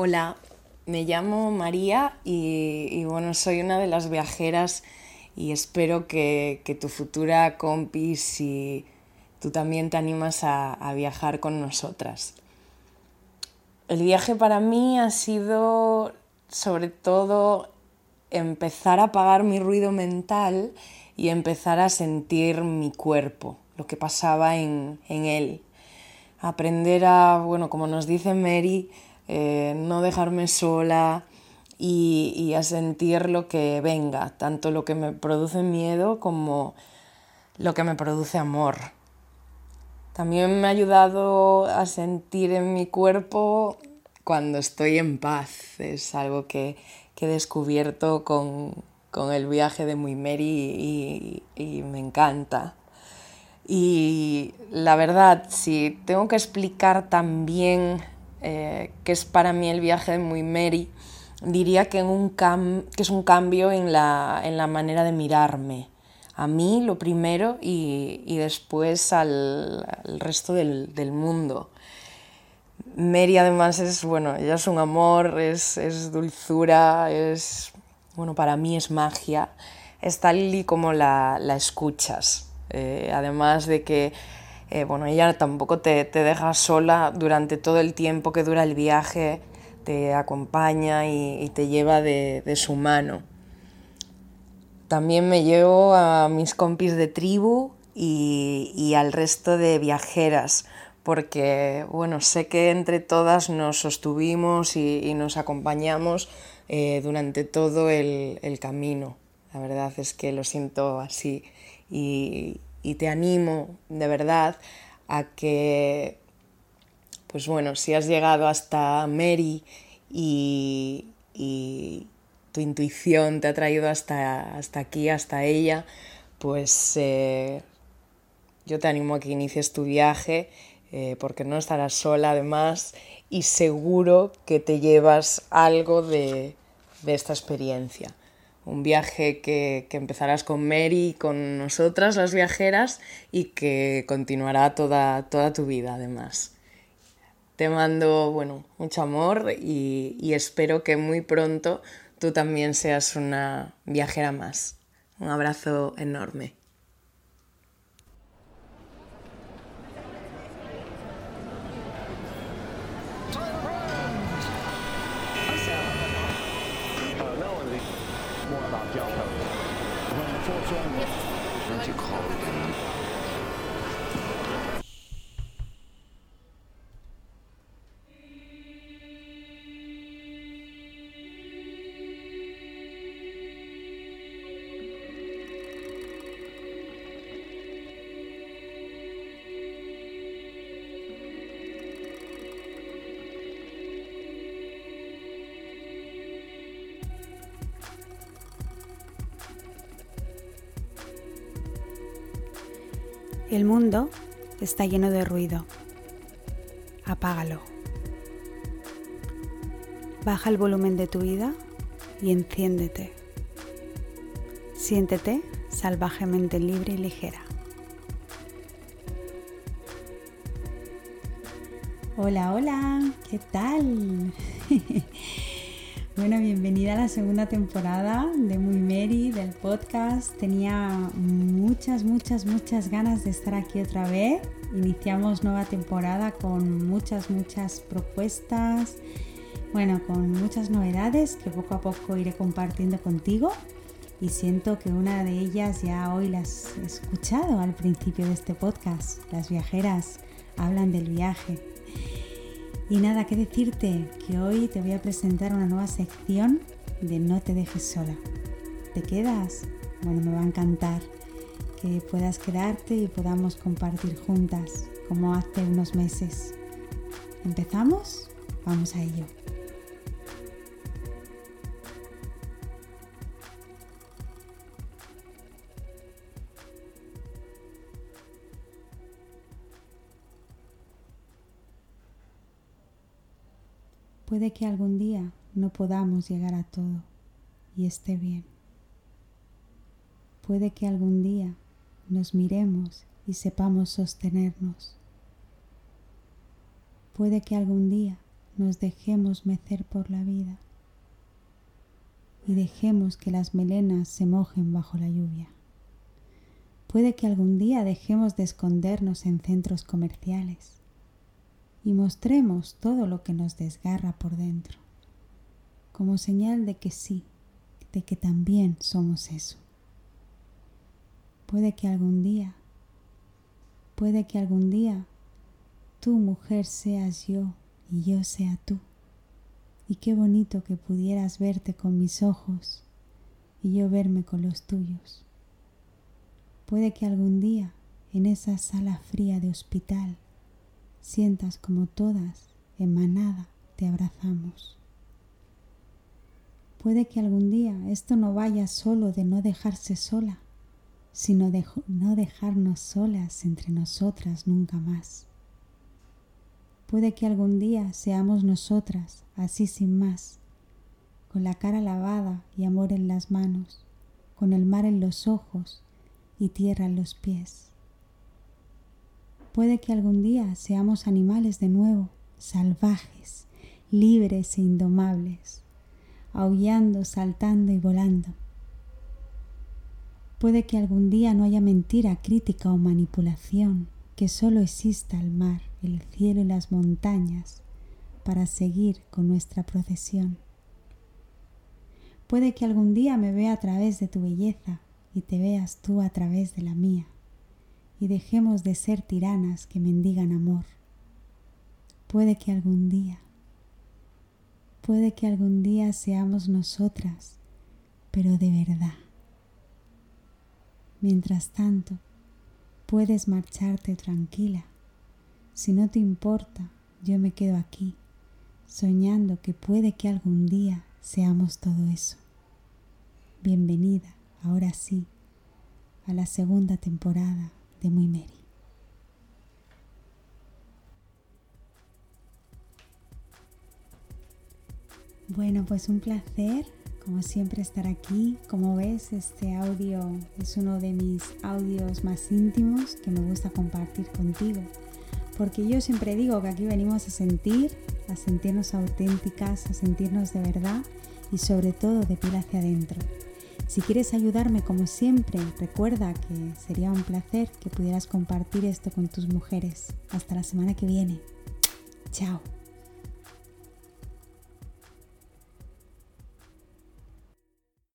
Hola, me llamo María y, bueno, soy una de las viajeras y espero que, tu futura compi, si tú también te animas a, a viajar con nosotras. El viaje para mí ha sido sobre todo empezar a apagar mi ruido mental y empezar a sentir mi cuerpo, lo que pasaba en, en él. Aprender a, bueno, como nos dice Mary, eh, no dejarme sola y, a sentir lo que venga, tanto lo que me produce miedo como lo que me produce amor. También me ha ayudado a sentir en mi cuerpo cuando estoy en paz. Es algo que, he descubierto con, el viaje de Muy y, y, me encanta. Y la verdad, si tengo que explicar también eh, que es para mí el viaje de Muy Mary, diría que, es un cambio en la, manera de mirarme. A mí lo primero y, después al, resto del, mundo. Mary además es, bueno, ella es un amor, es, dulzura, es, bueno, para mí es magia. Es tal y como la, escuchas. Eh, además de que eh, bueno, ella tampoco te, deja sola durante todo el tiempo que dura el viaje, te acompaña y, te lleva de, su mano. También me llevo a mis compis de tribu y, al resto de viajeras, porque bueno, sé que entre todas nos sostuvimos y, nos acompañamos eh, durante todo el, el camino. La verdad es que lo siento así y, y te animo de verdad a que, pues bueno, si has llegado hasta Mary y, tu intuición te ha traído hasta, hasta aquí, hasta ella, pues eh, yo te animo a que inicies tu viaje eh, porque no estarás sola además y seguro que te llevas algo de esta experiencia un viaje que, empezarás con Mary con nosotras, las viajeras, y que continuará toda, toda tu vida además. Te mando, bueno, mucho amor y, y espero que muy pronto tú también seas una viajera más. Un abrazo enorme. El mundo está lleno de ruido. Apágalo. Baja el volumen de tu vida y enciéndete. Siéntete salvajemente libre y ligera. Hola, hola, ¿qué tal? Bueno, bienvenida a la segunda temporada de Muy Mary, del podcast. Tenía muchas, muchas, muchas ganas de estar aquí otra vez. Iniciamos nueva temporada con muchas, muchas propuestas, bueno, con muchas novedades que poco a poco iré compartiendo contigo. Y siento que una de ellas ya hoy las he escuchado al principio de este podcast. Las viajeras hablan del viaje y nada, que decirte que hoy te voy a presentar una nueva sección de No te dejes sola. ¿Te quedas? Bueno, me va a encantar que puedas quedarte y podamos compartir juntas como hace unos meses. ¿Empezamos? Vamos a ello. Puede que algún día no podamos llegar a todo y esté bien. Puede que algún día nos miremos y sepamos sostenernos. Puede que algún día nos dejemos mecer por la vida y dejemos que las melenas se mojen bajo la lluvia. Puede que algún día dejemos de escondernos en centros comerciales y mostremos todo lo que nos desgarra por dentro, como señal de que sí, de que también somos eso. Puede que algún día, puede que algún día tú mujer seas yo y yo sea tú. Y qué bonito que pudieras verte con mis ojos y yo verme con los tuyos. Puede que algún día en esa sala fría de hospital sientas como todas en manada te abrazamos. Puede que algún día esto no vaya solo de no dejarse sola, sino de no dejarnos solas entre nosotras nunca más. Puede que algún día seamos nosotras, así sin más, con la cara lavada y amor en las manos, con el mar en los ojos y tierra en los pies. Puede que algún día seamos animales de nuevo, salvajes, libres e indomables, aullando, saltando y volando. Puede que algún día no haya mentira, crítica o manipulación, que solo exista el mar, el cielo y las montañas para seguir con nuestra procesión. Puede que algún día me vea a través de tu belleza y te veas tú a través de la mía, y dejemos de ser tiranas que mendigan amor. Puede que algún día, puede que algún día seamos nosotras, pero de verdad. Mientras tanto, puedes marcharte tranquila si no te importa, yo me quedo aquí, soñando que puede que algún día seamos todo eso. Bienvenida, ahora sí, a la segunda temporada Muy Mary. Bueno, pues un placer, como siempre, estar aquí. Como ves, este audio es uno de mis audios más íntimos que me gusta compartir contigo porque yo siempre digo que aquí venimos a sentir, a sentirnos auténticas, a sentirnos de verdad y sobre todo de piel hacia adentro. Si quieres ayudarme como siempre, recuerda que sería un placer que pudieras compartir esto con tus mujeres. Hasta la semana que viene. Chao.